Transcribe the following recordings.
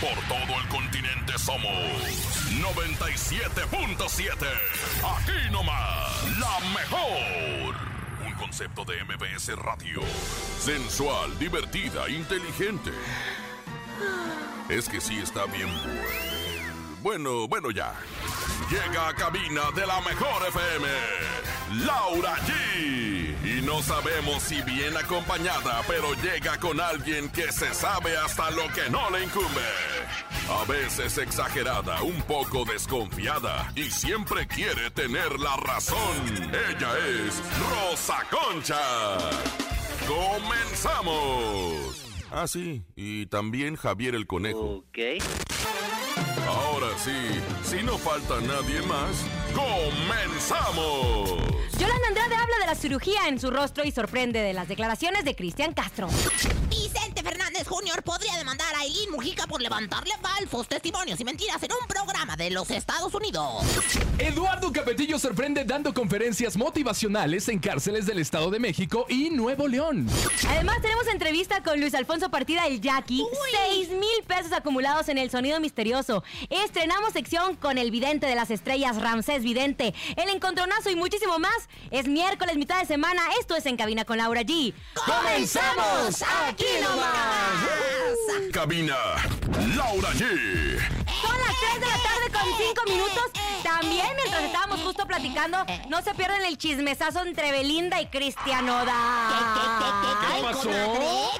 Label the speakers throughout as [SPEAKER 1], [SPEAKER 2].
[SPEAKER 1] Por todo el continente somos 97.7. Aquí nomás, la mejor. Un concepto de MBS Radio. Sensual, divertida, inteligente. Es que sí está bien bueno. Bueno, bueno ya. Llega a cabina de la mejor FM. Laura G. Y no sabemos si bien acompañada, pero llega con alguien que se sabe hasta lo que no le incumbe. A veces exagerada, un poco desconfiada y siempre quiere tener la razón. Ella es Rosa Concha. ¡Comenzamos! Ah, sí, y también Javier el Conejo.
[SPEAKER 2] Ok.
[SPEAKER 1] Ahora sí, si no falta nadie más, ¡comenzamos!
[SPEAKER 3] Yolanda Andrade habla de la cirugía en su rostro y sorprende de las declaraciones de Cristian Castro.
[SPEAKER 4] Vicente Fernández Jr. podría demandar a Eileen Mujica por levantarle falsos testimonios y mentiras en un programa de los Estados Unidos.
[SPEAKER 5] Eduardo Capetillo sorprende dando conferencias motivacionales en cárceles del Estado de México y Nuevo León.
[SPEAKER 3] Además, tenemos entrevista con Luis Alfonso Partida el Jackie. Seis mil pesos acumulados en el sonido misterioso. Estrenamos sección con el vidente de las estrellas, Ramsés Vidente. El encontronazo y muchísimo más. Es miércoles, mitad de semana. Esto es En Cabina con Laura G.
[SPEAKER 4] ¡Comenzamos aquí nomás!
[SPEAKER 1] Cabina, Laura G.
[SPEAKER 3] Son las 3 de la tarde con 5 minutos. También mientras estábamos justo platicando, no se pierden el chismesazo entre Belinda y Cristian Odal.
[SPEAKER 4] ¿Qué
[SPEAKER 5] pasó?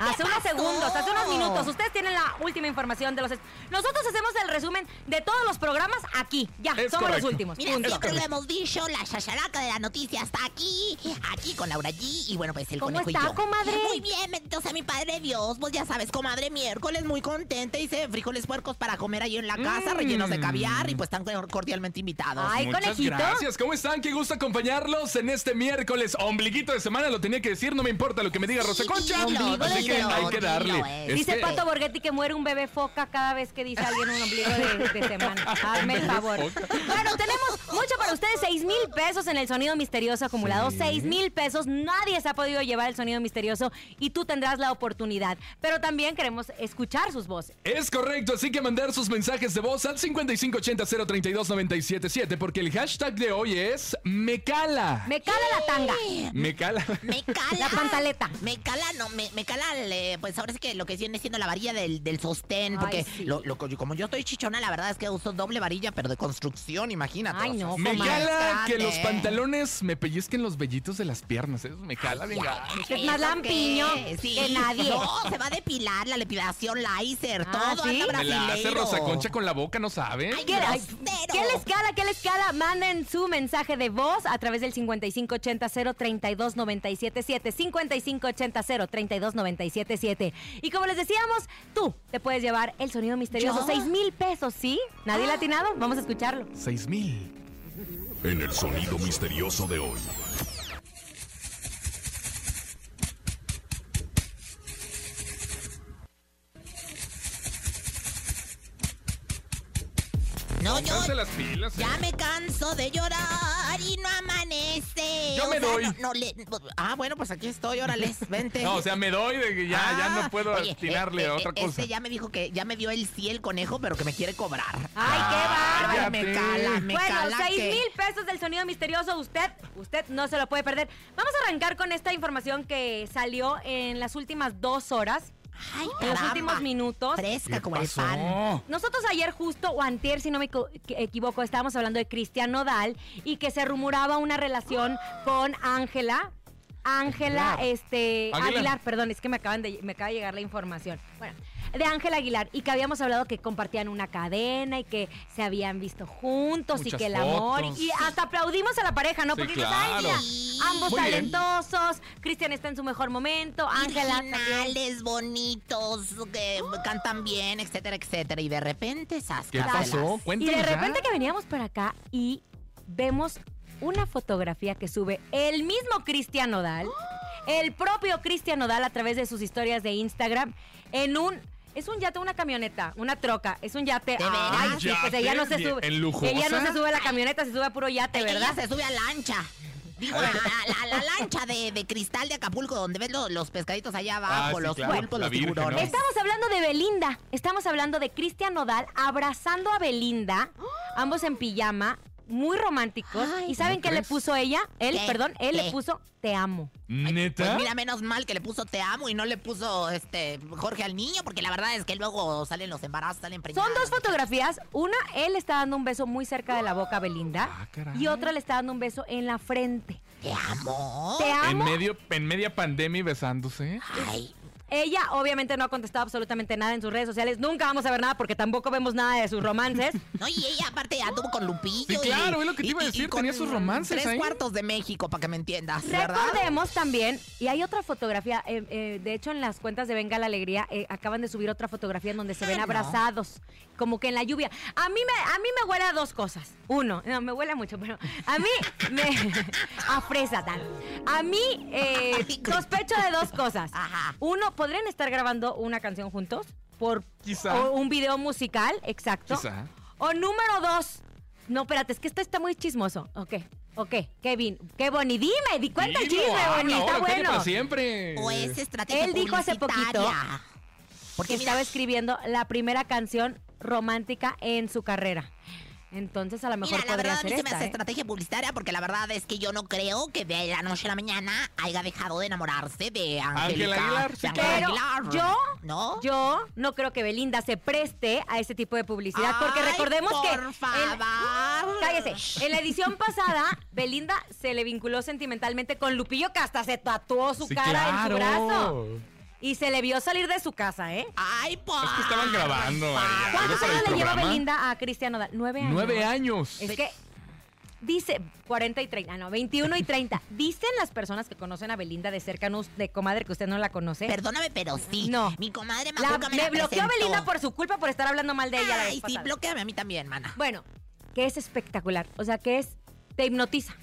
[SPEAKER 3] Hace unos segundos, hace unos minutos. Ustedes tienen la última información de los... Nosotros hacemos el resumen de todos los programas aquí. Ya,
[SPEAKER 5] Es
[SPEAKER 3] somos
[SPEAKER 5] correcto.
[SPEAKER 3] los últimos.
[SPEAKER 4] Mira,
[SPEAKER 3] Punto.
[SPEAKER 4] siempre lo hemos dicho, la chacharaca de la noticia está aquí, aquí con Laura G. Y bueno, pues el
[SPEAKER 3] ¿Cómo
[SPEAKER 4] conejo
[SPEAKER 3] está,
[SPEAKER 4] y yo.
[SPEAKER 3] comadre?
[SPEAKER 4] Muy bien, bendito sea mi padre Dios. Pues ya sabes, comadre, miércoles muy contenta. Frijoles puercos para comer ahí en la casa, rellenos de caviar y pues están cordialmente invitados.
[SPEAKER 3] Mm. Ay,
[SPEAKER 5] Muchas
[SPEAKER 3] conejito.
[SPEAKER 5] gracias, ¿cómo están? Qué gusto acompañarlos en este miércoles. Ombliguito de semana, lo tenía que decir, no me importa lo que me diga Rosa Concha.
[SPEAKER 4] dilo,
[SPEAKER 5] Así que hay que darle.
[SPEAKER 3] Dice
[SPEAKER 5] Este-
[SPEAKER 3] Pato Borghetti que muere un bebé foca cada vez que dice alguien un ombligo de, de semana. Hazme el favor. Bueno, tenemos mucho para ustedes. Seis mil pesos en el sonido misterioso acumulado. Seis mil pesos. Nadie se ha podido llevar el sonido misterioso y tú tendrás la oportunidad. Pero también queremos escuchar sus voces.
[SPEAKER 5] Es correcto, así que mandar sus mensajes de voz al 5580-032-977 porque el hashtag de hoy es Me cala.
[SPEAKER 3] Me cala la tanga.
[SPEAKER 5] Me cala.
[SPEAKER 4] Me cala.
[SPEAKER 3] La pantaleta.
[SPEAKER 4] Me cala, no, me, me cala, eh, pues ahora sí que lo que viene siendo la varilla del, del sostén.
[SPEAKER 3] Ay,
[SPEAKER 4] Porque
[SPEAKER 3] sí.
[SPEAKER 4] lo- lo- como yo estoy chichona, la verdad es que uso doble varilla, pero de construcción, imagínate.
[SPEAKER 3] Ay, no,
[SPEAKER 5] Me cala
[SPEAKER 4] grande.
[SPEAKER 5] que los pantalones me pellizquen los vellitos de las piernas. Eso me cala, venga.
[SPEAKER 3] Es más
[SPEAKER 4] ¿Eso
[SPEAKER 3] lampiño
[SPEAKER 4] qué? Sí.
[SPEAKER 3] que nadie.
[SPEAKER 4] No, se va a depilar la depilación láser,
[SPEAKER 3] Ah,
[SPEAKER 4] todo
[SPEAKER 3] ¿sí?
[SPEAKER 5] Me la hace. Rosa Concha con la boca, ¿no sabe?
[SPEAKER 4] Ay,
[SPEAKER 3] ¿Qué, ay,
[SPEAKER 4] grosero.
[SPEAKER 3] ¿Qué les cala? ¿Qué les cala? Manden su mensaje de voz a través del 5580-032-977. 5580-032-977. Y como les decíamos, tú te puedes llevar el sonido misterioso.
[SPEAKER 4] ¿Yo?
[SPEAKER 3] Seis mil pesos, ¿sí? ¿Nadie latinado? Vamos a escucharlo.
[SPEAKER 5] Seis mil.
[SPEAKER 1] En el sonido misterioso de hoy.
[SPEAKER 4] No, yo
[SPEAKER 5] Pónganse las pilas. eh.
[SPEAKER 4] ya me canso de llorar y no amanece.
[SPEAKER 5] Yo
[SPEAKER 4] O
[SPEAKER 5] me
[SPEAKER 4] sea,
[SPEAKER 5] doy.
[SPEAKER 4] no- no le- ah, bueno, pues aquí estoy, órale, vente.
[SPEAKER 5] No, o sea, me doy de que ya, ya
[SPEAKER 4] Ah,
[SPEAKER 5] no puedo
[SPEAKER 4] oye,
[SPEAKER 5] atinarle
[SPEAKER 4] eh,
[SPEAKER 5] a
[SPEAKER 4] eh,
[SPEAKER 5] otra cosa.
[SPEAKER 4] Este ya me dijo que ya me dio el sí el conejo, pero que me quiere cobrar.
[SPEAKER 3] ¡Ay, qué bárbaro!
[SPEAKER 4] Me cala, me
[SPEAKER 3] bueno,
[SPEAKER 4] cala.
[SPEAKER 3] seis
[SPEAKER 4] que-
[SPEAKER 3] mil pesos del sonido misterioso. Usted, usted no se lo puede perder. Vamos a arrancar con esta información que salió en las últimas dos horas.
[SPEAKER 4] Ay,
[SPEAKER 3] En los últimos minutos.
[SPEAKER 4] Fresca
[SPEAKER 5] ¿Qué
[SPEAKER 4] como el pan.
[SPEAKER 3] Nosotros ayer justo, o antier, si no me equi- equivoco, estábamos hablando de Cristian Nodal y que se rumoraba una relación con Ángela. Ángela
[SPEAKER 5] Aguilar.
[SPEAKER 3] este,
[SPEAKER 5] Aguilar.
[SPEAKER 3] Aguilar. perdón, es que me, acaban de, me acaba de llegar la información. Bueno, de Ángela Aguilar y que habíamos hablado que compartían una cadena y que se habían visto juntos y que el amor.
[SPEAKER 5] fotos.
[SPEAKER 3] Y hasta aplaudimos a la pareja, ¿no?
[SPEAKER 5] Sí,
[SPEAKER 3] Porque dices, ay,
[SPEAKER 5] claro.
[SPEAKER 3] mira, ambos
[SPEAKER 5] Muy bien.
[SPEAKER 3] talentosos, Cristian está en su mejor momento, Ángela.
[SPEAKER 4] Originales, bonitos, que cantan bien, etcétera, etcétera. Y de repente, esas
[SPEAKER 5] ¿Qué pasó?
[SPEAKER 3] Y
[SPEAKER 5] Cuéntanos
[SPEAKER 3] de
[SPEAKER 5] ya.
[SPEAKER 3] repente que veníamos para acá y vemos una fotografía que sube el mismo Cristian Nodal, el propio Cristian Nodal a través de sus historias de Instagram, en un... Es un yate, una camioneta, una troca, es un yate.
[SPEAKER 4] ¿De veras?
[SPEAKER 3] Ay, sí, pues ella no se
[SPEAKER 5] Yate,
[SPEAKER 3] sube.
[SPEAKER 5] lujosa.
[SPEAKER 3] Ella no se sube a la camioneta, se sube a puro yate,
[SPEAKER 4] Ella
[SPEAKER 3] ¿verdad?
[SPEAKER 4] se sube a lancha. Digo, la, la- la lancha de, de cristal de Acapulco, donde ves lo- los pescaditos allá abajo,
[SPEAKER 5] Ah, sí,
[SPEAKER 4] los
[SPEAKER 5] claro,
[SPEAKER 4] pulpos, los
[SPEAKER 5] Virgen,
[SPEAKER 4] tiburones.
[SPEAKER 5] ¿no?
[SPEAKER 3] Estamos hablando de Belinda. Estamos hablando de Cristian Nodal abrazando a Belinda, ambos en pijama, muy románticos.
[SPEAKER 4] Ay,
[SPEAKER 3] ¿Y saben
[SPEAKER 5] ¿no
[SPEAKER 3] qué le puso ella? Él,
[SPEAKER 4] ¿Qué?
[SPEAKER 3] perdón, él
[SPEAKER 4] ¿Qué?
[SPEAKER 3] le puso te amo.
[SPEAKER 5] ¿Neta?
[SPEAKER 4] Pues mira, menos mal que le puso te amo y no le puso este Jorge al niño, porque la verdad es que luego salen los embarazos, salen preñados.
[SPEAKER 3] Son dos fotografías. Una, él le está dando un beso muy cerca de la boca a Belinda.
[SPEAKER 5] Ah, caray.
[SPEAKER 3] y otra le está dando un beso en la frente.
[SPEAKER 4] Te amo.
[SPEAKER 3] Te
[SPEAKER 5] En,
[SPEAKER 3] amo.
[SPEAKER 5] medio, en media pandemia y besándose.
[SPEAKER 4] Ay,
[SPEAKER 3] Ella obviamente no ha contestado absolutamente nada en sus redes sociales. Nunca vamos a ver nada porque tampoco vemos nada de sus romances.
[SPEAKER 4] no, y ella aparte anduvo con Lupillo.
[SPEAKER 5] Sí,
[SPEAKER 4] y-
[SPEAKER 5] claro, es lo que te
[SPEAKER 4] y-
[SPEAKER 5] iba a
[SPEAKER 4] y- y
[SPEAKER 5] decir,
[SPEAKER 4] con
[SPEAKER 5] tenía sus romances
[SPEAKER 4] Tres
[SPEAKER 5] ahí.
[SPEAKER 4] cuartos de México, para que me entiendas, ¿verdad?
[SPEAKER 3] Recordemos también, y hay otra fotografía, eh, eh, de hecho en las cuentas de Venga la Alegría eh, acaban de subir otra fotografía en donde se ven
[SPEAKER 4] no.
[SPEAKER 3] abrazados, como que en la lluvia. A mí me, a mí me huele a dos cosas. Uno, no, me huele a mucho, pero a mí me... a fresa tal. A mí eh, sospecho de dos cosas.
[SPEAKER 4] Ajá.
[SPEAKER 3] Uno, ¿podrían estar grabando una canción juntos? Por
[SPEAKER 5] Quizá.
[SPEAKER 3] o un video musical, exacto.
[SPEAKER 5] Quizá.
[SPEAKER 3] O número dos. No, espérate, es que esto está muy chismoso. Ok, ok, Kevin. Qué Bonnie, dime, di cuenta el chisme,
[SPEAKER 5] habla
[SPEAKER 3] Bonnie, está
[SPEAKER 5] ahora, cállate
[SPEAKER 3] bueno.
[SPEAKER 5] para siempre.
[SPEAKER 4] O es estrategia
[SPEAKER 3] Él dijo hace poquito. Porque estaba escribiendo la primera canción romántica en su carrera. Entonces a lo mejor
[SPEAKER 4] Mira, la
[SPEAKER 3] podría
[SPEAKER 4] verdad a mí
[SPEAKER 3] ser
[SPEAKER 4] se me hace
[SPEAKER 3] ¿eh?
[SPEAKER 4] estrategia publicitaria porque la verdad es que yo no creo que de la noche a la mañana haya dejado de enamorarse de Angélica.
[SPEAKER 5] Aguilar, sí,
[SPEAKER 4] de. Ángela Aguilar.
[SPEAKER 3] yo,
[SPEAKER 4] ¿No?
[SPEAKER 3] yo no creo que Belinda se preste a ese tipo de publicidad. Porque recordemos que.
[SPEAKER 4] por
[SPEAKER 3] en-
[SPEAKER 4] favor.
[SPEAKER 3] cállese. En la edición pasada, Belinda se le vinculó sentimentalmente con Lupillo, que hasta se tatuó su
[SPEAKER 5] Sí,
[SPEAKER 3] cara en su brazo. Y se le vio salir de su casa, ¿eh?
[SPEAKER 4] Ay, por
[SPEAKER 5] Es que estaban grabando
[SPEAKER 3] ¿Cuántos años le lleva. Belinda a Cristian Nodal? Nueve años.
[SPEAKER 5] Nueve años.
[SPEAKER 3] Es que dice 40 y 30, no, 21 y 30. Dicen las personas que conocen a Belinda de cerca, no de comadre que usted no la conoce.
[SPEAKER 4] Perdóname, pero sí.
[SPEAKER 3] No.
[SPEAKER 4] Mi comadre
[SPEAKER 3] La-
[SPEAKER 4] me,
[SPEAKER 3] me
[SPEAKER 4] la
[SPEAKER 3] bloqueó
[SPEAKER 4] presentó.
[SPEAKER 3] Belinda por su culpa por estar hablando mal de ella la vez
[SPEAKER 4] Ay, sí, bloqueame a mí también, mana.
[SPEAKER 3] Bueno, que es espectacular. O sea, que es te hipnotiza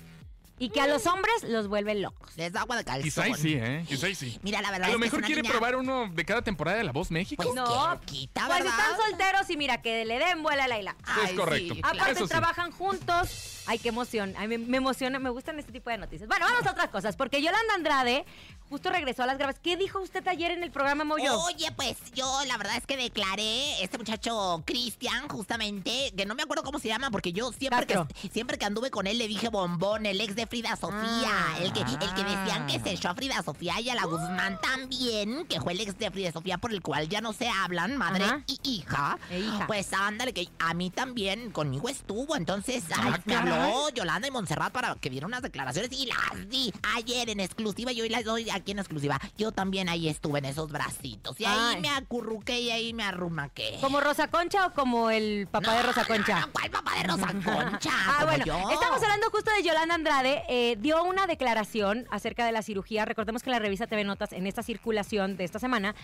[SPEAKER 3] y que a los hombres los vuelve locos.
[SPEAKER 4] Les da agua de calzón.
[SPEAKER 5] Quizá y sí, ¿eh? Quizá y sí.
[SPEAKER 4] Mira, la verdad
[SPEAKER 5] A lo
[SPEAKER 4] es que
[SPEAKER 5] mejor
[SPEAKER 4] es una
[SPEAKER 5] quiere
[SPEAKER 4] niña-
[SPEAKER 5] probar uno de cada temporada de La Voz México.
[SPEAKER 4] Pues
[SPEAKER 3] No,
[SPEAKER 4] quita,
[SPEAKER 3] Pues
[SPEAKER 4] ¿verdad?
[SPEAKER 3] están solteros y mira, que le den vuela a la isla.
[SPEAKER 5] Es correcto.
[SPEAKER 4] sí,
[SPEAKER 5] Claro.
[SPEAKER 3] Aparte
[SPEAKER 5] Eso sí.
[SPEAKER 3] trabajan juntos. Ay, qué emoción. Ay, me, me emociona, me gustan este tipo de noticias. Bueno, vamos a otras cosas, porque Yolanda Andrade justo regresó a las grabaciones. ¿Qué dijo usted ayer en el programa Moyo?
[SPEAKER 4] Oye, pues yo la verdad es que declaré este muchacho Cristian, justamente, que no me acuerdo cómo se llama, porque yo siempre que,
[SPEAKER 3] Castro.
[SPEAKER 4] siempre que anduve con él le dije bombón, el ex de Frida Sofía,
[SPEAKER 3] Ah.
[SPEAKER 4] el, que, el que decían que
[SPEAKER 5] Ah.
[SPEAKER 4] se echó a Frida Sofía y a la Guzmán también, que fue el ex de Frida Sofía por el cual ya no se hablan, madre
[SPEAKER 3] Ajá.
[SPEAKER 4] y hija.
[SPEAKER 3] E hija.
[SPEAKER 4] Pues ándale, que a mí también conmigo estuvo, entonces ay,
[SPEAKER 5] Ah,
[SPEAKER 4] me
[SPEAKER 5] caray.
[SPEAKER 4] habló Yolanda y Montserrat para que viera unas declaraciones y las di ayer en exclusiva y hoy las doy aquí en exclusiva. Yo también ahí estuve en esos bracitos y ahí
[SPEAKER 3] Ay.
[SPEAKER 4] me acurruqué y ahí me arrumaqué.
[SPEAKER 3] ¿Como Rosa Concha o como el papá de Rosa Concha?
[SPEAKER 4] No, ¿Cuál papá de Rosa Concha?
[SPEAKER 3] Ah, bueno,
[SPEAKER 4] yo.
[SPEAKER 3] estamos hablando justo de Yolanda Andrade. Eh, dio una declaración acerca de la cirugía. Recordemos que la revista TV Notas, en esta circulación de esta semana,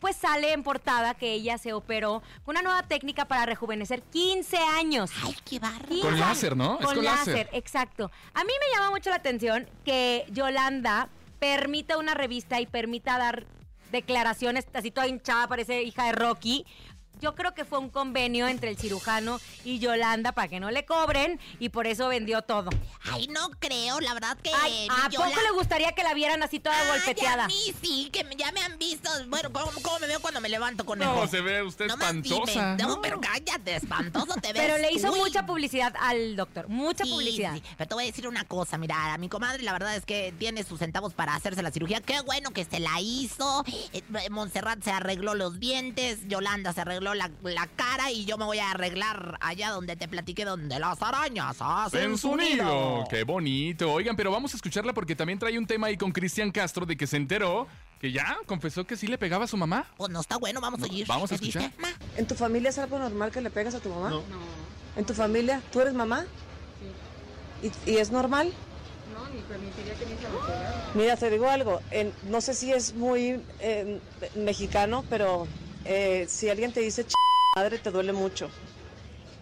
[SPEAKER 3] pues sale en portada que ella se operó con una nueva técnica para rejuvenecer 15 años.
[SPEAKER 4] Ay, qué.
[SPEAKER 3] 15
[SPEAKER 5] Con láser, ¿no? Es
[SPEAKER 3] Con,
[SPEAKER 5] con
[SPEAKER 3] láser.
[SPEAKER 5] láser.
[SPEAKER 3] exacto. A mí me llama mucho la atención que Yolanda permita una revista y permita dar declaraciones así toda hinchada, parece hija de Rocky. Yo creo que fue un convenio entre el cirujano y Yolanda para que no le cobren y por eso vendió todo.
[SPEAKER 4] Ay, no creo, la verdad que
[SPEAKER 3] Ay, ¿A poco le gustaría que la vieran así toda
[SPEAKER 4] Ay,
[SPEAKER 3] golpeteada?
[SPEAKER 4] a mí sí, que me- ya me han visto. Bueno, ¿cómo, cómo me veo cuando me levanto con
[SPEAKER 5] No, se ve usted
[SPEAKER 4] más
[SPEAKER 5] espantosa.
[SPEAKER 4] dime. No, pero cállate, espantoso te ves.
[SPEAKER 3] Pero le hizo
[SPEAKER 4] Uy.
[SPEAKER 3] mucha publicidad al doctor, mucha
[SPEAKER 4] Sí,
[SPEAKER 3] publicidad.
[SPEAKER 4] sí. Pero te voy a decir una cosa, mira, a mi comadre la verdad es que tiene sus centavos para hacerse la cirugía. Qué bueno que se la hizo. Eh, Montserrat se arregló los dientes, Yolanda se arregló arregló la, la cara y yo me voy a arreglar allá donde te platiqué, donde las arañas hacen
[SPEAKER 5] En
[SPEAKER 4] su
[SPEAKER 5] nido. Qué bonito. Oigan, pero vamos a escucharla porque también trae un tema ahí con Cristian Castro de que se enteró que ya confesó que sí le pegaba a su mamá.
[SPEAKER 4] Pues no está bueno, vamos a oír.
[SPEAKER 5] vamos a escuchar.
[SPEAKER 4] Ma.
[SPEAKER 2] ¿En tu familia es algo normal que le pegas a tu mamá? No. ¿En tu familia? ¿Tú eres mamá? Sí. ¿Y, y es normal? No, ni permitiría que mi hija me pegara. Mira, te digo algo. en- no sé si es muy eh, mexicano, pero eh, si alguien te dice Ch madre, te duele mucho.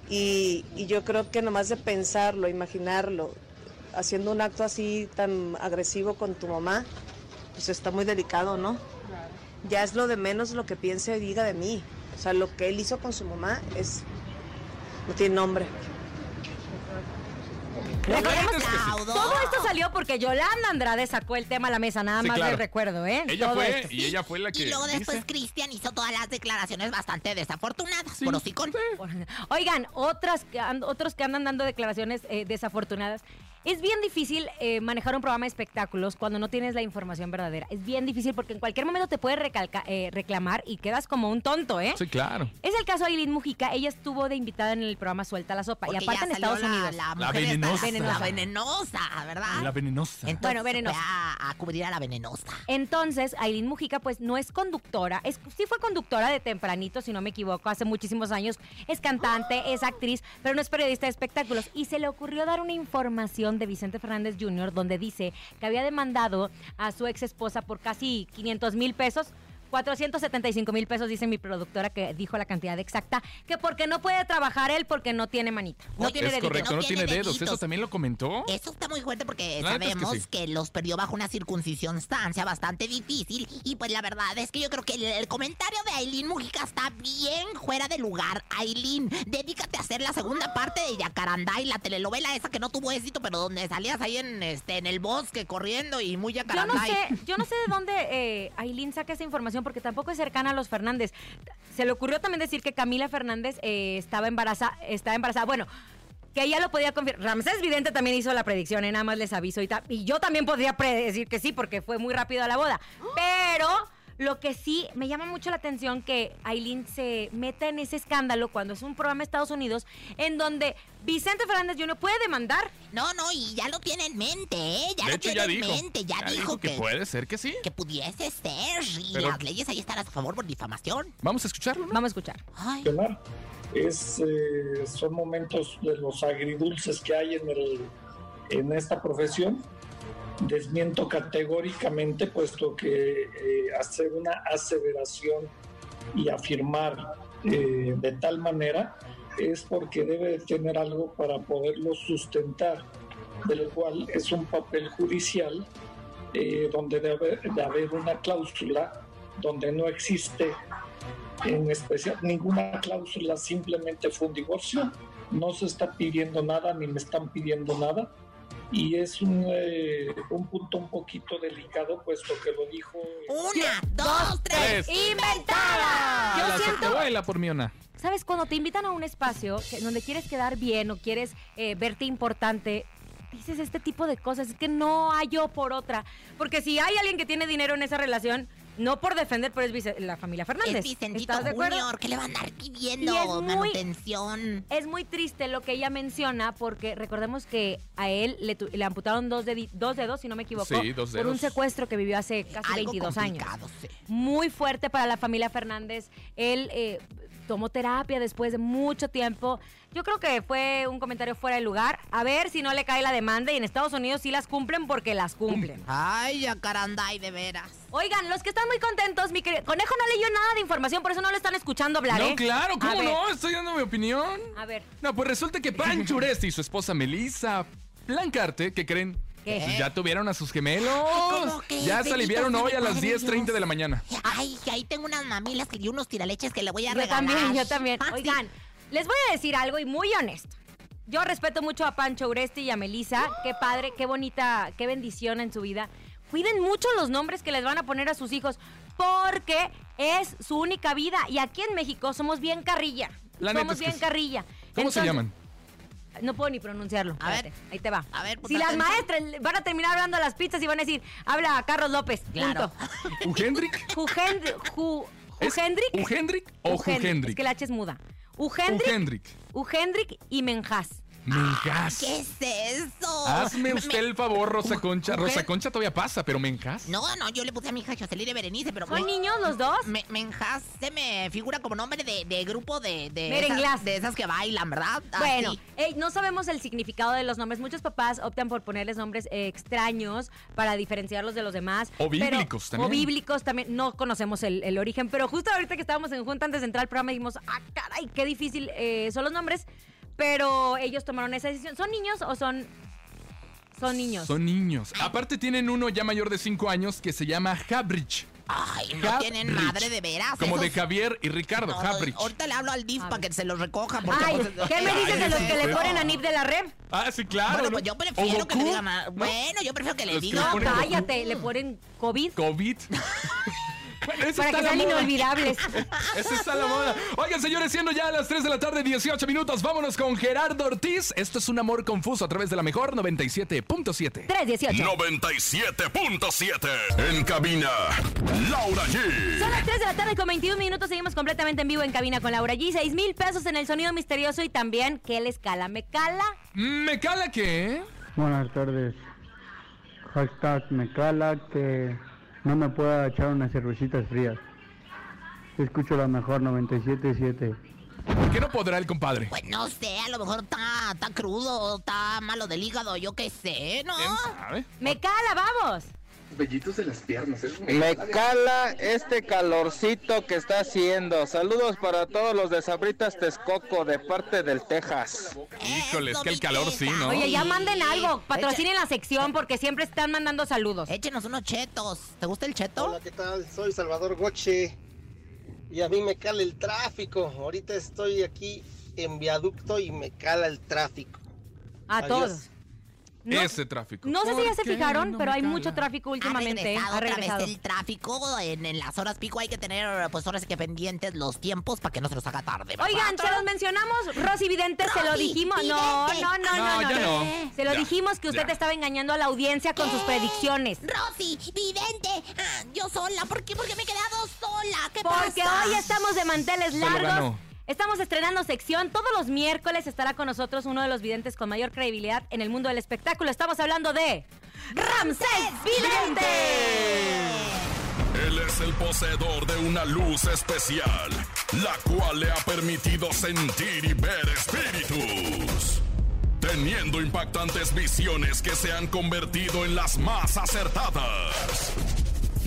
[SPEAKER 2] Y, y yo creo que nomás de pensarlo, imaginarlo, haciendo un acto así tan agresivo con tu mamá, pues está muy delicado, ¿no? Ya es lo de menos lo que piense y diga de mí. O sea, lo que él hizo con su mamá es. no tiene nombre.
[SPEAKER 3] Recordemos
[SPEAKER 5] que sí.
[SPEAKER 3] Todo esto salió porque Yolanda Andrade sacó el tema a la mesa, nada
[SPEAKER 5] Sí,
[SPEAKER 3] más
[SPEAKER 5] claro.
[SPEAKER 3] les recuerdo, ¿eh?
[SPEAKER 5] Ella
[SPEAKER 3] Todo
[SPEAKER 5] fue
[SPEAKER 3] esto.
[SPEAKER 5] y ella fue la que
[SPEAKER 4] Y luego después. Cristian hizo todas las declaraciones bastante desafortunadas.
[SPEAKER 5] Sí.
[SPEAKER 4] Por hocicón.
[SPEAKER 3] Oigan, otras otros que andan dando declaraciones eh, desafortunadas. Es bien difícil eh, manejar un programa de espectáculos cuando no tienes la información verdadera. Es bien difícil porque en cualquier momento te puedes recalca- eh, reclamar y quedas como un tonto, ¿eh?
[SPEAKER 5] Sí, claro.
[SPEAKER 3] Es el caso de Aileen Mujica. Ella estuvo de invitada en el programa Suelta la Sopa.
[SPEAKER 4] Porque
[SPEAKER 3] y aparte
[SPEAKER 4] ya
[SPEAKER 3] en Estados
[SPEAKER 4] la,
[SPEAKER 3] Unidos.
[SPEAKER 4] La,
[SPEAKER 5] venenosa.
[SPEAKER 4] La venenosa, ¿verdad?
[SPEAKER 5] La venenosa.
[SPEAKER 4] Entonces
[SPEAKER 3] Bueno, venenosa.
[SPEAKER 4] A, a cubrir a la venenosa.
[SPEAKER 3] Entonces, Aileen Mujica, pues no es conductora, es, sí fue conductora de tempranito, si no me equivoco, hace muchísimos años. Es cantante, es actriz, pero no es periodista de espectáculos. Y se le ocurrió dar una información de Vicente Fernández Jr., donde dice que había demandado a su ex esposa por casi 500 mil pesos. 475 mil pesos, dice mi productora, que dijo la cantidad exacta, que porque no puede trabajar él porque no tiene manita. No
[SPEAKER 4] Oye,
[SPEAKER 3] tiene
[SPEAKER 5] es correcto,
[SPEAKER 4] no
[SPEAKER 5] no,
[SPEAKER 4] tiene
[SPEAKER 5] tiene dedos.
[SPEAKER 4] deditos.
[SPEAKER 5] ¿Eso también lo comentó?
[SPEAKER 4] Eso está muy fuerte porque
[SPEAKER 5] La neta es que
[SPEAKER 4] sabemos
[SPEAKER 5] sí.
[SPEAKER 4] que, los perdió bajo una circuncisión-stancia bastante difícil. Y pues la verdad es que yo creo que el, el comentario de Aileen Mujica está bien fuera de lugar. Aileen, dedícate a hacer la segunda parte de Yacarandá y la telenovela esa que no tuvo éxito, pero donde salías ahí en este en el bosque corriendo y muy
[SPEAKER 3] Yo no
[SPEAKER 4] Yacarandá.
[SPEAKER 3] sé, yo no sé de dónde eh, Aileen saca esa información porque tampoco es cercana a los Fernández. Se le ocurrió también decir que Camila Fernández eh, estaba embarazada, estaba embarazada. Bueno, que ella lo podía confirmar. Ramsés Vidente también hizo la predicción, eh, nada más les aviso y. Y yo también podría predecir que sí, porque fue muy rápido a la boda. Pero lo que sí me llama mucho la atención que Aileen se meta en ese escándalo cuando es un programa de Estados Unidos en donde Vicente Fernández Jr. puede demandar
[SPEAKER 4] No, no, y ya lo tiene en mente, ¿eh? Ya
[SPEAKER 5] de
[SPEAKER 4] lo
[SPEAKER 5] hecho,
[SPEAKER 4] tiene
[SPEAKER 5] ya
[SPEAKER 4] en
[SPEAKER 5] dijo.
[SPEAKER 4] mente, ya, dijo que,
[SPEAKER 5] puede ser que sí.
[SPEAKER 4] que pudiese ser. Y
[SPEAKER 5] Pero-
[SPEAKER 4] las leyes ahí están a su favor por difamación.
[SPEAKER 5] Vamos a escucharlo, ¿no?
[SPEAKER 3] Vamos a escuchar.
[SPEAKER 4] Ay.
[SPEAKER 6] Es, eh, son momentos de los agridulces que hay en, el, en esta profesión. Desmiento categóricamente, puesto que eh, hacer una aseveración y afirmar eh, de tal manera es porque debe de tener algo para poderlo sustentar, del cual es un papel judicial eh, donde debe de haber una cláusula donde no existe en especial ninguna cláusula, simplemente fue un divorcio, no se está pidiendo nada ni me están pidiendo nada y es un, eh, un punto un poquito delicado puesto que lo dijo
[SPEAKER 4] Una, dos, tres.
[SPEAKER 3] ¡Inventada!
[SPEAKER 5] A
[SPEAKER 3] Yo
[SPEAKER 5] la
[SPEAKER 3] siento
[SPEAKER 5] vuela por mi ona.
[SPEAKER 3] ¿Sabes? Cuando te invitan a un espacio que, donde quieres quedar bien o quieres eh, verte importante, dices este tipo de cosas. Es que no hay yo por otra. Porque si hay alguien que tiene dinero en esa relación, no por defender, pero es vice- la familia Fernández.
[SPEAKER 4] Es Vicentito
[SPEAKER 3] ¿Estás de acuerdo?
[SPEAKER 4] Junior, que le va a andar pidiendo
[SPEAKER 3] Y es muy-
[SPEAKER 4] manutención.
[SPEAKER 3] Es muy triste lo que ella menciona porque recordemos que a él le, amputaron dos, dos dedos, si no me equivoco,
[SPEAKER 5] Sí, dos
[SPEAKER 3] por un
[SPEAKER 5] dedos.
[SPEAKER 3] secuestro que vivió hace casi
[SPEAKER 4] Algo
[SPEAKER 3] 22 años.
[SPEAKER 4] sí.
[SPEAKER 3] muy fuerte para la familia Fernández. Él eh, tomó terapia después de mucho tiempo. Yo creo que fue un comentario fuera de lugar. A ver si no le cae la demanda y en Estados Unidos sí las cumplen porque las cumplen.
[SPEAKER 4] Ay, Yacaranday, de veras.
[SPEAKER 3] Oigan, los que están muy contentos, mi querido Conejo no leyó nada de información, por eso no lo están escuchando hablar, ¿eh?
[SPEAKER 5] No, claro,
[SPEAKER 3] A
[SPEAKER 5] ¿cómo
[SPEAKER 3] ver,
[SPEAKER 5] no? Estoy dando mi opinión.
[SPEAKER 3] A ver,
[SPEAKER 5] No, pues resulta que Pancho Uresti y su esposa Melissa Blancarte, ¿qué creen?
[SPEAKER 3] ¿Qué?
[SPEAKER 5] Pues ya tuvieron a sus gemelos.
[SPEAKER 4] ¿cómo que?
[SPEAKER 5] Ya se
[SPEAKER 4] Bendito
[SPEAKER 5] aliviaron
[SPEAKER 4] sea
[SPEAKER 5] hoy
[SPEAKER 4] mi
[SPEAKER 5] a las
[SPEAKER 4] Padre
[SPEAKER 5] 10.30
[SPEAKER 4] Dios.
[SPEAKER 5] de la mañana.
[SPEAKER 4] Ay, que ahí tengo unas mamilas y unos tiraleches que le voy a
[SPEAKER 3] yo
[SPEAKER 4] regalar.
[SPEAKER 3] también, yo también.
[SPEAKER 4] Ah, sí.
[SPEAKER 3] Oigan, les voy a decir algo y muy honesto. Yo respeto mucho a Pancho Uresti y a Melissa. Qué padre, qué bonita, qué bendición en su vida. Cuiden mucho los nombres que les van a poner a sus hijos porque es su única vida. Y aquí en México somos bien carrilla.
[SPEAKER 5] La neta
[SPEAKER 3] somos
[SPEAKER 5] es que
[SPEAKER 3] bien
[SPEAKER 5] sí.
[SPEAKER 3] carrilla.
[SPEAKER 5] ¿Cómo se llaman?
[SPEAKER 3] No puedo ni pronunciarlo.
[SPEAKER 4] A ver.
[SPEAKER 3] ahí te va.
[SPEAKER 4] A ver,
[SPEAKER 3] si las
[SPEAKER 4] atención.
[SPEAKER 3] maestras van a terminar hablando a las pizzas y van a decir, habla a Carlos López.
[SPEAKER 4] Claro.
[SPEAKER 3] Punto.
[SPEAKER 5] ¿Uhendrick?
[SPEAKER 3] Jugend- Ju- Uhendrik.
[SPEAKER 5] ¿Uhendrik o Juhendrik?
[SPEAKER 3] Es que la H es muda. Uhendrik.
[SPEAKER 5] Uhendrik.
[SPEAKER 3] Uhendrik y Menjas.
[SPEAKER 5] Menjas.
[SPEAKER 4] ¿Qué es eso?
[SPEAKER 5] Hazme
[SPEAKER 4] Me-
[SPEAKER 5] usted el favor, Rosa Concha.
[SPEAKER 4] ¿Mujer?
[SPEAKER 5] Rosa Concha todavía pasa, pero Menjas.
[SPEAKER 4] No, no, yo le puse a mi hija Jocelyn de Berenice, pero...
[SPEAKER 3] ¿Son
[SPEAKER 4] me-
[SPEAKER 3] niños los dos?
[SPEAKER 4] Me, Menjas se me figura como nombre de, de grupo de... de esas, de esas que bailan, ¿verdad?
[SPEAKER 3] Bueno, no sabemos el significado de los nombres. Muchos papás optan por ponerles nombres eh, extraños para diferenciarlos de los demás.
[SPEAKER 5] O
[SPEAKER 3] pero-
[SPEAKER 5] bíblicos también.
[SPEAKER 3] O bíblicos también. No conocemos el, el origen, pero justo ahorita que estábamos en junta antes de entrar al programa dijimos, ah, caray, qué difícil eh, son los nombres. Pero ellos tomaron esa decisión. ¿Son niños o son... Son niños?
[SPEAKER 5] Son niños. Aparte tienen uno ya mayor de 5 años que se llama Habrich.
[SPEAKER 4] Ay, no
[SPEAKER 5] Habrich.
[SPEAKER 4] tienen madre de veras.
[SPEAKER 5] Como de Javier y Ricardo,
[SPEAKER 4] No,
[SPEAKER 5] Habrich.
[SPEAKER 4] ahorita le hablo al DIF para que se los recoja. Porque
[SPEAKER 3] Ay,
[SPEAKER 4] pues,
[SPEAKER 3] ¿qué me dices de los que le ponen a Nip de la red?
[SPEAKER 5] Ah, sí, claro.
[SPEAKER 4] Bueno,
[SPEAKER 5] ¿no?
[SPEAKER 4] pues yo
[SPEAKER 5] ¿O
[SPEAKER 4] prefiero que le
[SPEAKER 5] Goku?
[SPEAKER 4] digan... a-
[SPEAKER 5] ¿No?
[SPEAKER 4] Bueno, yo prefiero que le
[SPEAKER 5] le
[SPEAKER 3] No,
[SPEAKER 5] ponen Goku.
[SPEAKER 3] cállate, le ponen COVID.
[SPEAKER 5] COVID. Bueno, esa
[SPEAKER 3] Para
[SPEAKER 5] está
[SPEAKER 3] que
[SPEAKER 5] la
[SPEAKER 3] sean
[SPEAKER 5] moda.
[SPEAKER 3] inolvidables.
[SPEAKER 5] Esa está la moda. Oigan, señores, siendo ya las 3 de la tarde, 18 minutos, vámonos con Gerardo Ortiz. Esto es un amor confuso a través de la mejor 97.7.
[SPEAKER 3] 318.
[SPEAKER 1] 97.7. En cabina, Laura G.
[SPEAKER 3] Son las 3 de la tarde con 21 minutos. Seguimos completamente en vivo en cabina con Laura G. 6 mil pesos en el sonido misterioso y también ¿qué le escala? ¿Me cala?
[SPEAKER 5] ¿Me cala qué?
[SPEAKER 7] Buenas tardes. Hashtag me cala que no me pueda echar unas cervecitas frías. Escucho la mejor 97.7.
[SPEAKER 5] ¿Por qué no podrá el compadre?
[SPEAKER 4] Pues no sé, a lo mejor está, está crudo, está malo del hígado, yo qué sé, ¿no?
[SPEAKER 5] ¿Quién sabe?
[SPEAKER 3] ¡Me cala, vamos!
[SPEAKER 8] Vellitos de las piernas. Es
[SPEAKER 9] Me cala este calorcito que está haciendo. Saludos para todos los de Sabritas Texcoco de parte del Texas.
[SPEAKER 5] Híjole, es que el calor sí. ¿no?
[SPEAKER 3] Oye, ya manden algo. Patrocinen la sección porque siempre están mandando saludos.
[SPEAKER 4] Échenos unos chetos. ¿Te gusta el cheto?
[SPEAKER 10] Hola, ¿qué tal? Soy Salvador Goche y a mí me cala el tráfico. Ahorita estoy aquí en viaducto y me cala el tráfico.
[SPEAKER 3] A
[SPEAKER 10] Adiós.
[SPEAKER 3] todos. No,
[SPEAKER 5] Ese tráfico.
[SPEAKER 3] no sé si ya se
[SPEAKER 5] ¿Por qué
[SPEAKER 3] fijaron,
[SPEAKER 5] no
[SPEAKER 3] pero hay
[SPEAKER 5] cala?
[SPEAKER 3] mucho tráfico
[SPEAKER 4] Ha
[SPEAKER 3] últimamente.
[SPEAKER 4] regresado
[SPEAKER 3] Ha
[SPEAKER 4] otra
[SPEAKER 3] regresado.
[SPEAKER 4] vez el tráfico en, en las horas pico. Hay que tener, pues, horas que pendientes los tiempos para que no se nos haga tarde. ¿verdad?
[SPEAKER 3] Oigan, se los mencionamos, Rosy Vidente, se lo dijimos. No,
[SPEAKER 4] Vidente.
[SPEAKER 3] no, no, no,
[SPEAKER 5] No,
[SPEAKER 3] no.
[SPEAKER 5] ya
[SPEAKER 3] no.
[SPEAKER 5] no.
[SPEAKER 3] Se lo
[SPEAKER 5] Ya,
[SPEAKER 3] dijimos que usted
[SPEAKER 5] ya.
[SPEAKER 3] estaba engañando a la audiencia con sus predicciones.
[SPEAKER 4] Rosy, vidente, ah, yo sola. ¿Por qué? Porque me he quedado sola. ¿Qué
[SPEAKER 3] Porque
[SPEAKER 4] pasa?
[SPEAKER 3] hoy estamos de manteles largos. Estamos estrenando sección. Todos los miércoles estará con nosotros uno de los videntes con mayor credibilidad en el mundo del espectáculo. Estamos hablando de Ramsés Vidente.
[SPEAKER 1] Él es el poseedor de una luz especial, la cual le ha permitido sentir y ver espíritus. Teniendo impactantes visiones que se han convertido en las más acertadas.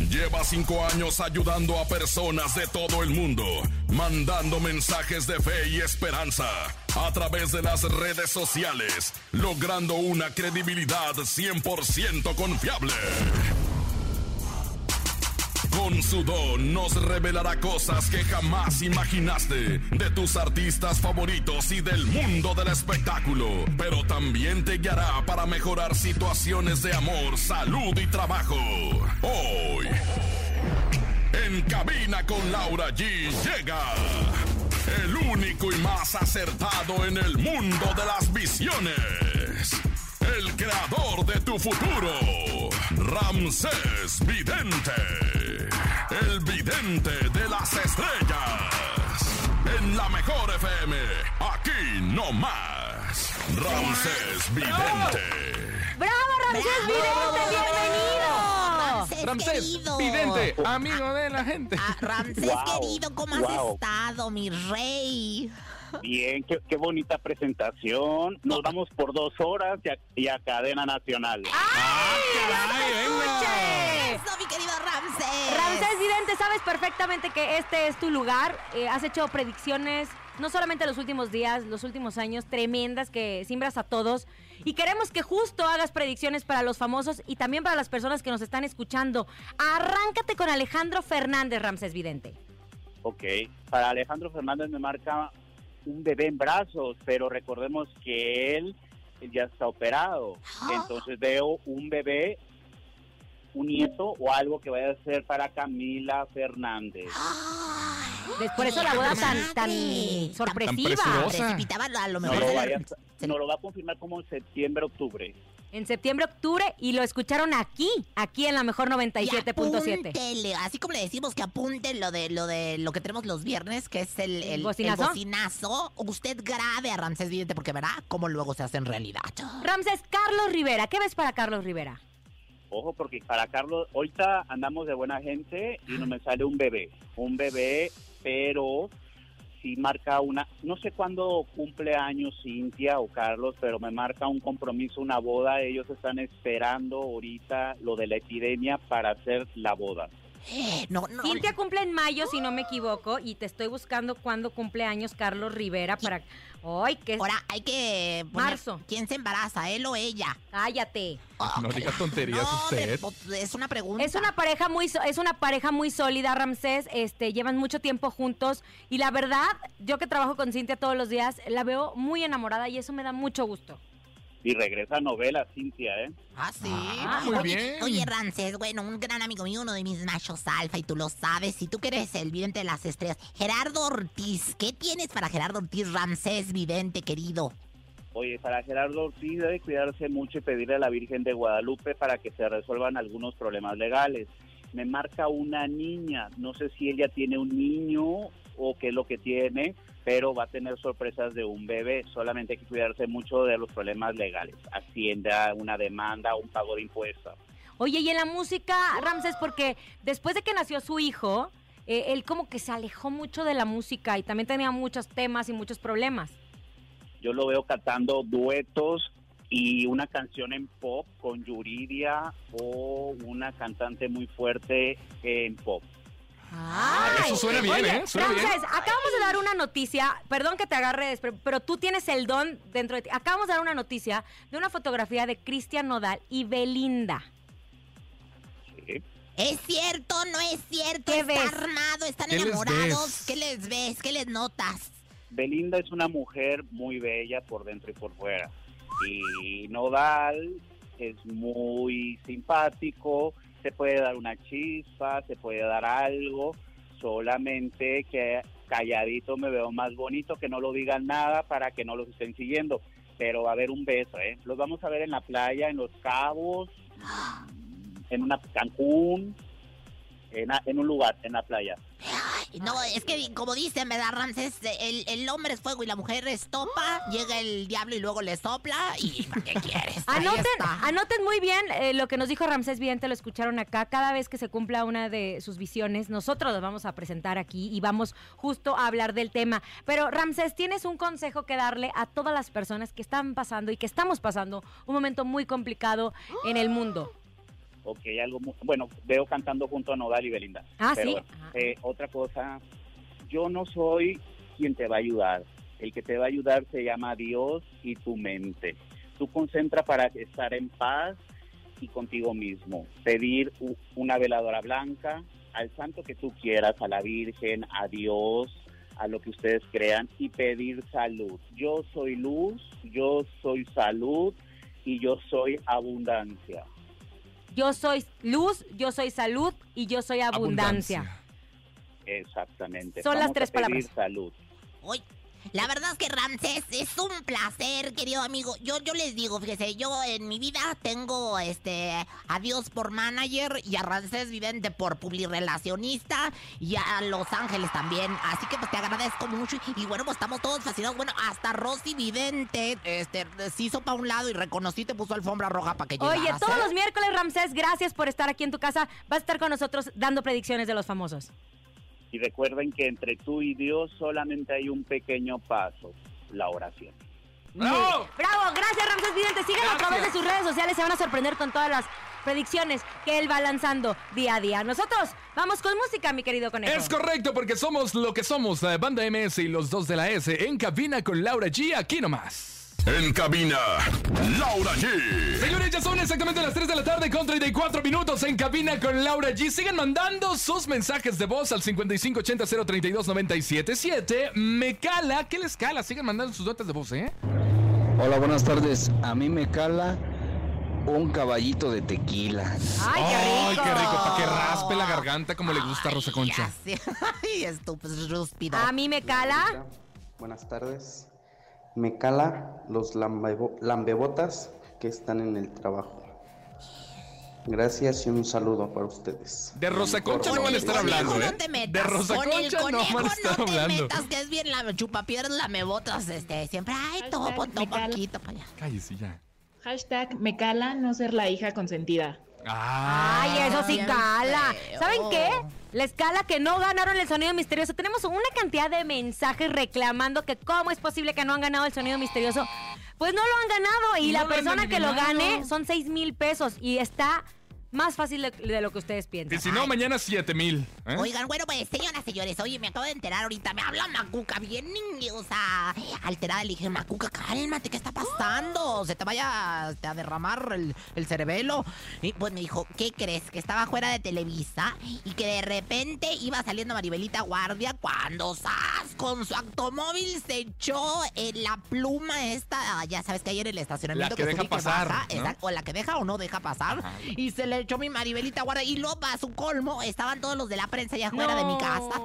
[SPEAKER 1] Lleva cinco años ayudando a personas de todo el mundo, mandando mensajes de fe y esperanza a través de las redes sociales, logrando una credibilidad 100% confiable. Con su don nos revelará cosas que jamás imaginaste de tus artistas favoritos y del mundo del espectáculo. Pero también te guiará para mejorar situaciones de amor, salud y trabajo. Hoy, en cabina con Laura G llega el único y más acertado en el mundo de las visiones. El creador de tu futuro, Ramsés Vidente. El vidente de las estrellas. En la mejor FM, aquí no más. Ramsés Vidente.
[SPEAKER 3] ¡Bravo, Ramsés Vidente! ¡Bienvenido!
[SPEAKER 4] Ramsés,
[SPEAKER 5] Ramsés,
[SPEAKER 4] querido.
[SPEAKER 5] vidente, amigo de la gente.
[SPEAKER 4] Ah, Ramsés,
[SPEAKER 8] Wow,
[SPEAKER 4] querido, ¿cómo has
[SPEAKER 8] wow.
[SPEAKER 4] estado, mi rey?
[SPEAKER 8] Bien, qué, qué bonita presentación. Nos vamos por dos horas y a, y a cadena nacional.
[SPEAKER 5] ¡Ay, venga!
[SPEAKER 4] Eso, mi querido Ramsés.
[SPEAKER 3] Ramsés Vidente, sabes perfectamente que este es tu lugar. Eh, has hecho predicciones, no solamente los últimos días, los últimos años, tremendas que simbras a todos. Y queremos que justo hagas predicciones para los famosos y también para las personas que nos están escuchando. Arráncate con Alejandro Fernández, Ramsés Vidente.
[SPEAKER 8] Ok. Para Alejandro Fernández me marca un bebé en brazos, pero recordemos que él ya está operado. Entonces veo un bebé, un nieto o algo que vaya a ser para Camila Fernández.
[SPEAKER 3] Des- Por eso la boda tan, tan sorpresiva.
[SPEAKER 4] Precipitaba a lo
[SPEAKER 8] No
[SPEAKER 4] mejor.
[SPEAKER 8] lo,
[SPEAKER 4] se le-
[SPEAKER 8] vaya-
[SPEAKER 4] se-
[SPEAKER 8] no lo va a confirmar como en septiembre, octubre.
[SPEAKER 3] en septiembre, octubre y lo escucharon aquí, aquí en la mejor 97.7.
[SPEAKER 4] Así como le decimos que apunte lo de lo de lo que tenemos los viernes, que es el, el, bocinazo? Usted grabe a Ramsés Vidente porque verá cómo luego se hace en realidad.
[SPEAKER 3] Ramsés, Carlos Rivera, ¿qué ves para Carlos Rivera?
[SPEAKER 8] Ojo, porque para Carlos, ahorita andamos de buena gente y no me sale un bebé. Un bebé, pero sí marca una, no sé cuándo cumple años Cintia o Carlos, pero me marca un compromiso, una boda. Ellos están esperando ahorita lo de la epidemia para hacer la boda.
[SPEAKER 3] No, no. Cintia cumple en mayo, si no me equivoco, y te estoy buscando cuándo cumple años Carlos Rivera para. ¡Ay, qué!
[SPEAKER 4] Ahora hay que.
[SPEAKER 3] Marzo.
[SPEAKER 4] ¿Quién se embaraza, él o ella?
[SPEAKER 3] Cállate.
[SPEAKER 5] no digas tonterías usted.
[SPEAKER 4] Es una pregunta.
[SPEAKER 3] Es una pareja muy es una pareja muy sólida, Ramsés. Este, llevan mucho tiempo juntos y la verdad, yo que trabajo con Cintia todos los días, la veo muy enamorada y eso me da mucho gusto.
[SPEAKER 8] Y regresa a novela, Cintia, ¿eh?
[SPEAKER 4] Ah, sí.
[SPEAKER 5] Ah, muy bien.
[SPEAKER 4] Oye, Ramses, bueno, un gran amigo mío, uno de mis machos alfa, y tú lo sabes, y tú que eres el vidente de las estrellas. Gerardo Ortiz, ¿qué tienes para Gerardo Ortiz, Ramsés, vidente querido?
[SPEAKER 8] Oye, para Gerardo Ortiz debe cuidarse mucho y pedirle a la Virgen de Guadalupe para que se resuelvan algunos problemas legales. Me marca una niña, no sé si ella tiene un niño o qué es lo que tiene, pero va a tener sorpresas de un bebé. Solamente hay que cuidarse mucho de los problemas legales, hacienda, una demanda, un pago de impuestos.
[SPEAKER 3] Oye, y en la música, Ramses, porque después de que nació su hijo, eh, él como que se alejó mucho de la música y también tenía muchos temas y muchos problemas.
[SPEAKER 8] Yo lo veo cantando duetos y una canción en pop con Yuridia o una cantante muy fuerte en pop.
[SPEAKER 5] Eso suena bien, ¿eh? Suena bien.
[SPEAKER 3] acabamos de dar una noticia, perdón que te agarre, pero tú tienes el don dentro de ti. Acabamos de dar una noticia de una fotografía de Cristian Nodal y Belinda.
[SPEAKER 8] Sí.
[SPEAKER 4] ¿Es cierto? ¿No es cierto? ¿Qué ¿Está armado? ¿Están enamorados? ¿Qué les ves? ¿Qué les notas?
[SPEAKER 8] Belinda es una mujer muy bella por dentro y por fuera. Y Nodal es muy simpático, se puede dar una chispa, se puede dar algo, solamente que calladito me veo más bonito, que no lo digan nada para que no los estén siguiendo, pero va a haber un beso, ¿eh? Los vamos a ver en la playa, en Los Cabos, en una Cancún, en, en un lugar, en la playa.
[SPEAKER 4] No, es que como dicen, ¿verdad, Ramses? El, el, hombre es fuego y la mujer es topa. Llega el diablo y luego le sopla. ¿Y para qué quieres?
[SPEAKER 3] anoten, anoten muy bien eh, lo que nos dijo Ramsés Bien, te lo escucharon acá. Cada vez que se cumpla una de sus visiones, nosotros lo vamos a presentar aquí y vamos justo a hablar del tema. Pero Ramsés, tienes un consejo que darle a todas las personas que están pasando y que estamos pasando un momento muy complicado en el mundo
[SPEAKER 8] ok, algo bueno, veo cantando junto a Nodal y Belinda.
[SPEAKER 3] Ah, sí.
[SPEAKER 8] Eh, otra cosa, yo no soy quien te va a ayudar. El que te va a ayudar se llama Dios y tu mente. Tú concentra para estar en paz y contigo mismo. Pedir una veladora blanca al santo que tú quieras, a la Virgen, a Dios, a lo que ustedes crean y pedir salud. Yo soy luz, yo soy salud y yo soy abundancia.
[SPEAKER 3] Yo soy luz, yo soy salud y yo soy abundancia.
[SPEAKER 8] Exactamente.
[SPEAKER 3] Son las tres palabras.
[SPEAKER 8] Salud.
[SPEAKER 4] La verdad es que Ramsés es un placer, querido amigo. Yo, yo les digo, fíjese, yo en mi vida tengo este a Dios por manager y a Ramsés Vidente por publirelacionista y a Los Ángeles también. Así que pues te agradezco mucho. Y bueno, pues estamos todos fascinados. Bueno, hasta Rosy Vidente este, se hizo para un lado y reconocí te puso alfombra roja para que llegaras.
[SPEAKER 3] Oye, todos
[SPEAKER 4] ¿eh?
[SPEAKER 3] los miércoles, Ramsés, gracias por estar aquí en tu casa. Vas a estar con nosotros dando predicciones de los famosos.
[SPEAKER 8] Y recuerden que entre tú y Dios solamente hay un pequeño paso, la oración.
[SPEAKER 5] ¡Bravo!
[SPEAKER 3] ¡Bravo! Gracias, Ramsés Vidente. Síganlo a través de sus redes sociales. Se van a sorprender con todas las predicciones que él va lanzando día a día. Nosotros vamos con música, mi querido conejo.
[SPEAKER 5] Es correcto, porque somos lo que somos, la banda MS y los dos de la S, en cabina con Laura G, aquí nomás.
[SPEAKER 1] En cabina, Laura G.
[SPEAKER 5] Señores, ya son exactamente las 3 de la tarde con 34 minutos en cabina con Laura G. Siguen mandando sus mensajes de voz al 5580-032-977. Me cala, ¿qué les cala? Siguen mandando sus notas de voz, ¿eh?
[SPEAKER 11] Hola, buenas tardes. A mí me cala un caballito de tequila.
[SPEAKER 3] ¡Ay, qué rico!
[SPEAKER 5] Ay, qué rico, para que raspe la garganta como le gusta a Rosa Concha.
[SPEAKER 4] Ay, estúpido,
[SPEAKER 3] A mí me cala.
[SPEAKER 12] Buenas tardes. Me cala los lambebotas que están en el trabajo. Gracias y un saludo para ustedes.
[SPEAKER 5] De Rosa Concha no van a estar hablando, ¿eh?
[SPEAKER 4] No te metas.
[SPEAKER 5] De Rosa
[SPEAKER 4] con el
[SPEAKER 5] Concha no
[SPEAKER 4] conejo
[SPEAKER 5] van a estar
[SPEAKER 4] no te
[SPEAKER 5] hablando.
[SPEAKER 4] metas, que es bien la chupapiedras, la mebotas, este, siempre, ay, todo, todo poquito para allá.
[SPEAKER 5] Cállese ya.
[SPEAKER 13] Hashtag me cala no ser la hija consentida.
[SPEAKER 3] Ay, eso sí cala.
[SPEAKER 4] feo.
[SPEAKER 3] ¿Saben qué? Les cala que no ganaron el sonido misterioso. Tenemos una cantidad de mensajes reclamando que cómo es posible que no han ganado el sonido misterioso. Pues no lo han ganado y
[SPEAKER 5] No
[SPEAKER 3] la persona que lo gane son 6 mil pesos y está más fácil de, de lo que ustedes piensan.
[SPEAKER 5] Y si no, mañana 7 mil. ¿eh?
[SPEAKER 4] Oigan, bueno, pues, señoras, señores, oye, me acabo de enterar ahorita, me habla Macuca, bien, o sea, alterada, le dije, Macuca, cálmate, ¿qué está pasando? Se te vaya este, a derramar el, el cerebelo. Y pues me dijo, ¿qué crees? Que estaba fuera de Televisa y que de repente iba saliendo Maribelita Guardia cuando, ¡zas! Con su automóvil se echó en la pluma esta, ya sabes que ayer en el estacionamiento
[SPEAKER 5] La que deja
[SPEAKER 4] subí
[SPEAKER 5] pasar,
[SPEAKER 4] exacto, o la que deja o no deja pasar, y se le echó mi Maribelita Guardia y luego a su colmo estaban todos los de la prensa allá afuera de mi casa,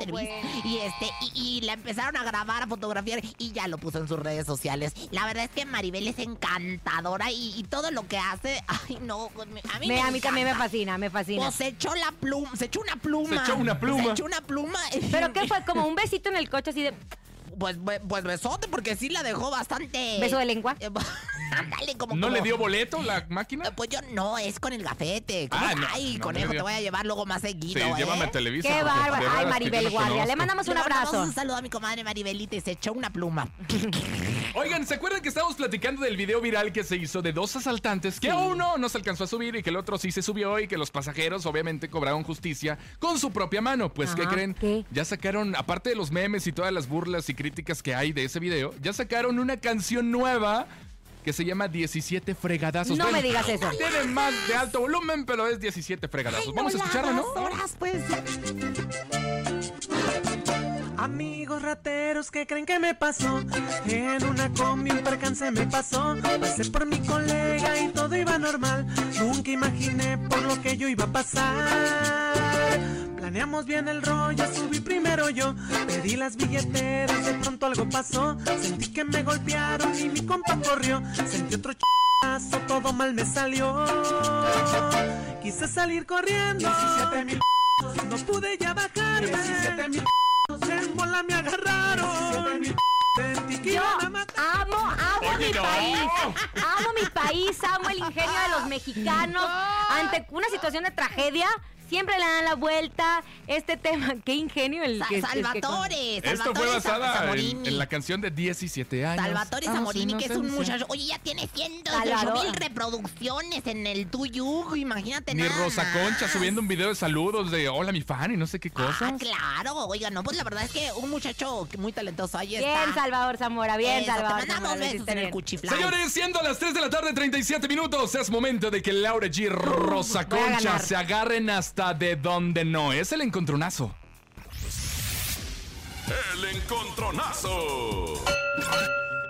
[SPEAKER 4] y este y, y la empezaron a grabar, a fotografiar y ya lo puso en sus redes sociales. La verdad es que Maribel es encantadora y, y todo lo que hace, ay no, a mí
[SPEAKER 3] Me-
[SPEAKER 4] me,
[SPEAKER 3] a mí también me fascina, me fascina.
[SPEAKER 4] Pues se echó la pluma, se echó una pluma.
[SPEAKER 5] Se echó una pluma.
[SPEAKER 4] Se echó una pluma.
[SPEAKER 3] ¿Pero qué fue? Como un besito en el coche así de...
[SPEAKER 4] Pues, pues, pues besote, porque sí la dejó bastante.
[SPEAKER 3] ¿Beso de lengua?
[SPEAKER 4] Eh, Ándale, como.
[SPEAKER 5] ¿No
[SPEAKER 4] como-
[SPEAKER 5] le dio boleto la máquina?
[SPEAKER 4] Pues yo no, es con el gafete. ¿Cómo?
[SPEAKER 5] Ah, no,
[SPEAKER 4] Ay,
[SPEAKER 5] no
[SPEAKER 4] conejo, te voy a llevar luego más seguido.
[SPEAKER 5] Sí,
[SPEAKER 4] ¿eh?
[SPEAKER 5] llévame a Televisa.
[SPEAKER 3] Qué bárbaro. Ay, Maribel Guardia. Le mandamos un
[SPEAKER 4] Le mandamos
[SPEAKER 3] abrazo.
[SPEAKER 4] un saludo a mi comadre Maribelita y se echó una pluma.
[SPEAKER 5] Oigan, ¿se acuerdan que estábamos platicando del video viral que se hizo de dos asaltantes? Que uno no se alcanzó a subir y que el otro sí se subió y que los pasajeros obviamente cobraron justicia con su propia mano. Pues, ¿qué creen?
[SPEAKER 3] ¿qué?
[SPEAKER 5] Ya sacaron, aparte de los memes y todas las burlas y críticas que hay de ese video, ya sacaron una canción nueva que se llama 17 fregadazos.
[SPEAKER 3] No me digas eso.
[SPEAKER 5] Tiene más de alto volumen, pero es 17 fregadazos. Vamos a escucharlo, ¿no?
[SPEAKER 4] Horas, pues.
[SPEAKER 14] Amigos rateros que creen que me pasó En una combi un percance me pasó Pasé por mi colega y todo iba normal Nunca imaginé por lo que yo iba a pasar Planeamos bien el rollo, subí primero yo. Pedí las billeteras, de pronto algo pasó. Sentí que me golpearon y mi compa corrió. Sentí otro ch***azo, todo mal me salió. Quise salir corriendo. 17 mil no pude ya bajarme 17 mil en bola me agarraron. Sentí que
[SPEAKER 3] Yo
[SPEAKER 14] iban a matar.
[SPEAKER 3] amo, amo
[SPEAKER 5] Oye,
[SPEAKER 3] mi
[SPEAKER 5] no.
[SPEAKER 3] país. Amo mi país, amo el ingenio de los mexicanos. Ante una situación de tragedia, siempre le dan la vuelta. Este tema, qué ingenio el
[SPEAKER 4] Sa-
[SPEAKER 3] que... el que-
[SPEAKER 4] Salvatore,
[SPEAKER 5] Esto fue
[SPEAKER 4] Salvatore
[SPEAKER 5] basada en, la canción de 17 años.
[SPEAKER 4] Salvatore Zamorini, que es un muchacho. Oye, ya tiene 108
[SPEAKER 3] Salvador.
[SPEAKER 4] mil reproducciones en el tuyo. Imagínate
[SPEAKER 5] Ni
[SPEAKER 4] nada
[SPEAKER 5] Rosa Concha
[SPEAKER 4] más.
[SPEAKER 5] subiendo un video de saludos de hola mi fan y no sé qué cosas.
[SPEAKER 4] Ah, claro. Oiga, no, pues la verdad es que un muchacho muy talentoso. Ahí
[SPEAKER 3] Bien,
[SPEAKER 4] está.
[SPEAKER 3] Salvador Zamora, bien,
[SPEAKER 4] Eso,
[SPEAKER 3] Salvador
[SPEAKER 4] Te mandamos
[SPEAKER 3] Zamora.
[SPEAKER 4] besos en el
[SPEAKER 3] bien.
[SPEAKER 4] cuchiflay.
[SPEAKER 5] Señores, siendo las 3 de la tarde, 37 minutos, es momento de que Laura G. Rosa
[SPEAKER 3] voy a
[SPEAKER 5] Concha se agarren hasta de donde no. Es el encontronazo.
[SPEAKER 1] El encontronazo.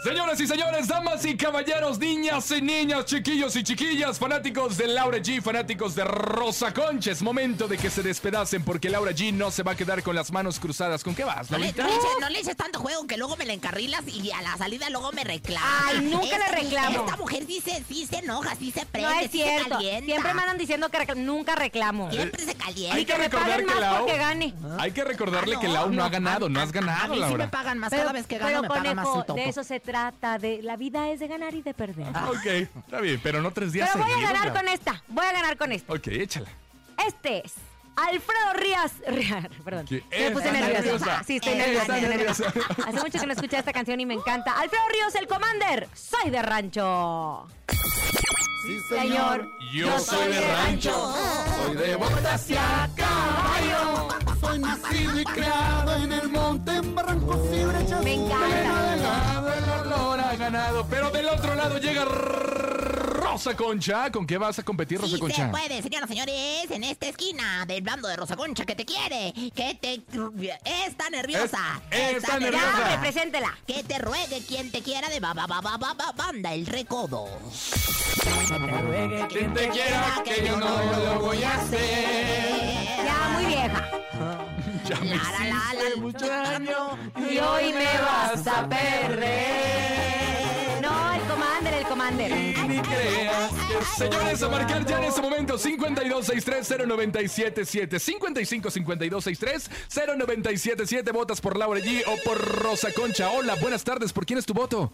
[SPEAKER 5] Señoras y señores, damas y caballeros, niñas y niñas, chiquillos y chiquillas, fanáticos de Laura G, fanáticos de Rosa Concha, es momento de que se despedacen porque Laura G no se va a quedar con las manos cruzadas. ¿Con qué vas,
[SPEAKER 4] No le, no le eches, no le eches tanto juego que luego me la encarrilas y a la salida luego me reclama.
[SPEAKER 3] Ay, nunca le reclamo.
[SPEAKER 4] Esta mujer sí se, sí se enoja, sí se prende,
[SPEAKER 3] No es
[SPEAKER 4] sí se
[SPEAKER 3] cierto.
[SPEAKER 4] calienta.
[SPEAKER 3] Siempre me andan diciendo que nunca reclamo.
[SPEAKER 4] Siempre se calienta.
[SPEAKER 5] Hay que
[SPEAKER 3] me
[SPEAKER 5] recordar que Lau,
[SPEAKER 3] gane.
[SPEAKER 5] hay que recordarle
[SPEAKER 4] Ah,
[SPEAKER 5] que Lau no,
[SPEAKER 4] no,
[SPEAKER 5] ha ganado,
[SPEAKER 4] a-
[SPEAKER 5] no
[SPEAKER 4] a-
[SPEAKER 5] has
[SPEAKER 4] A
[SPEAKER 5] ganado,
[SPEAKER 4] mí sí
[SPEAKER 5] Laura.
[SPEAKER 4] me pagan más.
[SPEAKER 3] Pero,
[SPEAKER 4] Cada vez que gano
[SPEAKER 3] pero,
[SPEAKER 4] me pagan más
[SPEAKER 3] conejo,
[SPEAKER 4] el topo.
[SPEAKER 3] de eso se trata. De, la vida es de ganar y de perder.
[SPEAKER 5] Ok, está bien, pero no tres días
[SPEAKER 3] Pero voy a ganar con esta. Voy a ganar con esta.
[SPEAKER 5] Ok, échala.
[SPEAKER 3] Este es Alfredo Rías. Rías, Perdón.
[SPEAKER 5] ¿Qué?
[SPEAKER 3] Me puse nerviosa.
[SPEAKER 5] nerviosa.
[SPEAKER 3] Sí, estoy nerviosa. estoy
[SPEAKER 5] nerviosa.
[SPEAKER 3] nerviosa. Hace mucho que no escuché esta canción y me encanta. Alfredo Ríos, el Commander. Soy de rancho.
[SPEAKER 14] Sí
[SPEAKER 3] Señor.
[SPEAKER 5] Yo soy de rancho, soy de botas y a caballo.
[SPEAKER 14] Soy nacido y criado en el monte en barrancos y brechas
[SPEAKER 3] Me encanta.
[SPEAKER 5] Ganado, pero del otro lado llega Rosa Concha. ¿Con qué vas a competir, Rosa
[SPEAKER 4] Sí
[SPEAKER 5] Concha?
[SPEAKER 4] se puede, señoras y señores, en esta esquina del bando de Rosa Concha que te quiere, que te... Está nerviosa.
[SPEAKER 5] Es- está
[SPEAKER 3] Ya,
[SPEAKER 5] nerviosa.
[SPEAKER 3] preséntela.
[SPEAKER 4] Que te ruegue quien te quiera de ba, ba, ba, ba, ba, ba- banda el recodo.
[SPEAKER 5] Quien te quiera, que yo no lo voy a hacer.
[SPEAKER 3] Ya, muy vieja.
[SPEAKER 5] Ya me
[SPEAKER 4] La, la, la,
[SPEAKER 5] hiciste
[SPEAKER 4] la.
[SPEAKER 5] mucho daño
[SPEAKER 3] Y hoy me vas a perder.
[SPEAKER 5] Señores, a marcar ya en este momento 52630977 5552630977 votas por Laura G o por Rosa Concha. Hola, buenas tardes. ¿Por quién es tu voto?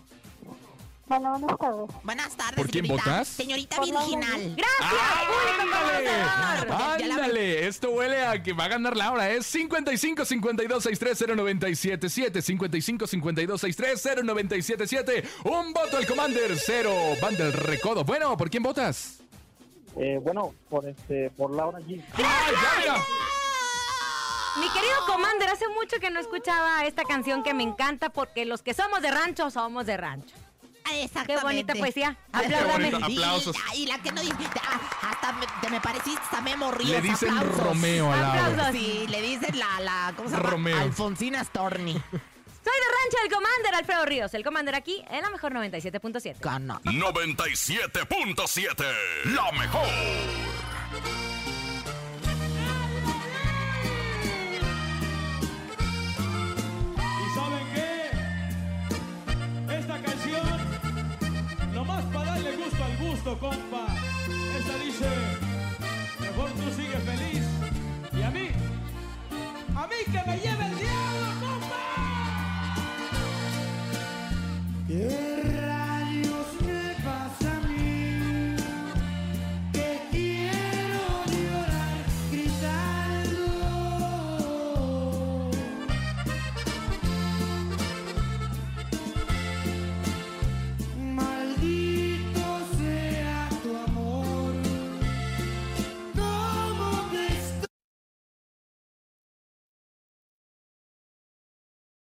[SPEAKER 15] Bueno, buenas tardes.
[SPEAKER 4] Buenas tardes,
[SPEAKER 5] ¿Por quién
[SPEAKER 4] señorita.
[SPEAKER 5] votas?
[SPEAKER 4] Señorita
[SPEAKER 15] Por la
[SPEAKER 4] virginal.
[SPEAKER 5] ¡Ándale! ¡Ándale! Esto huele a que va a ganar Laura. Es 55 52 63 0977 55 52 63 0977 Un voto al Commander, cero van del recodo. Bueno, ¿por quién votas?
[SPEAKER 16] Eh, bueno, por este, por Laura G.
[SPEAKER 5] ¡Ay, ya, mira!
[SPEAKER 3] Mi querido Commander, hace mucho que no escuchaba esta canción que me encanta porque los que somos de rancho somos de rancho.
[SPEAKER 4] Exactamente.
[SPEAKER 3] Qué bonita poesía. Apláudame.
[SPEAKER 5] Aplausos.
[SPEAKER 4] Y, y la que no dice, ah, hasta me, te me pareciste a Memo Ríos.
[SPEAKER 5] Le dicen
[SPEAKER 4] aplausos.
[SPEAKER 5] Romeo a Laura.
[SPEAKER 3] Aplausos.
[SPEAKER 4] Sí, le dicen la, la, ¿cómo se llama?
[SPEAKER 5] Romeo.
[SPEAKER 4] Alfonsina Storni.
[SPEAKER 3] Soy de rancho el Commander, Alfredo Ríos. El Commander aquí en la mejor 97.7.
[SPEAKER 4] Gana.
[SPEAKER 1] 97.7. La mejor.
[SPEAKER 17] Gusto compa. Esta dice, mejor tú sigues feliz. Y a mí, a mí que me lleve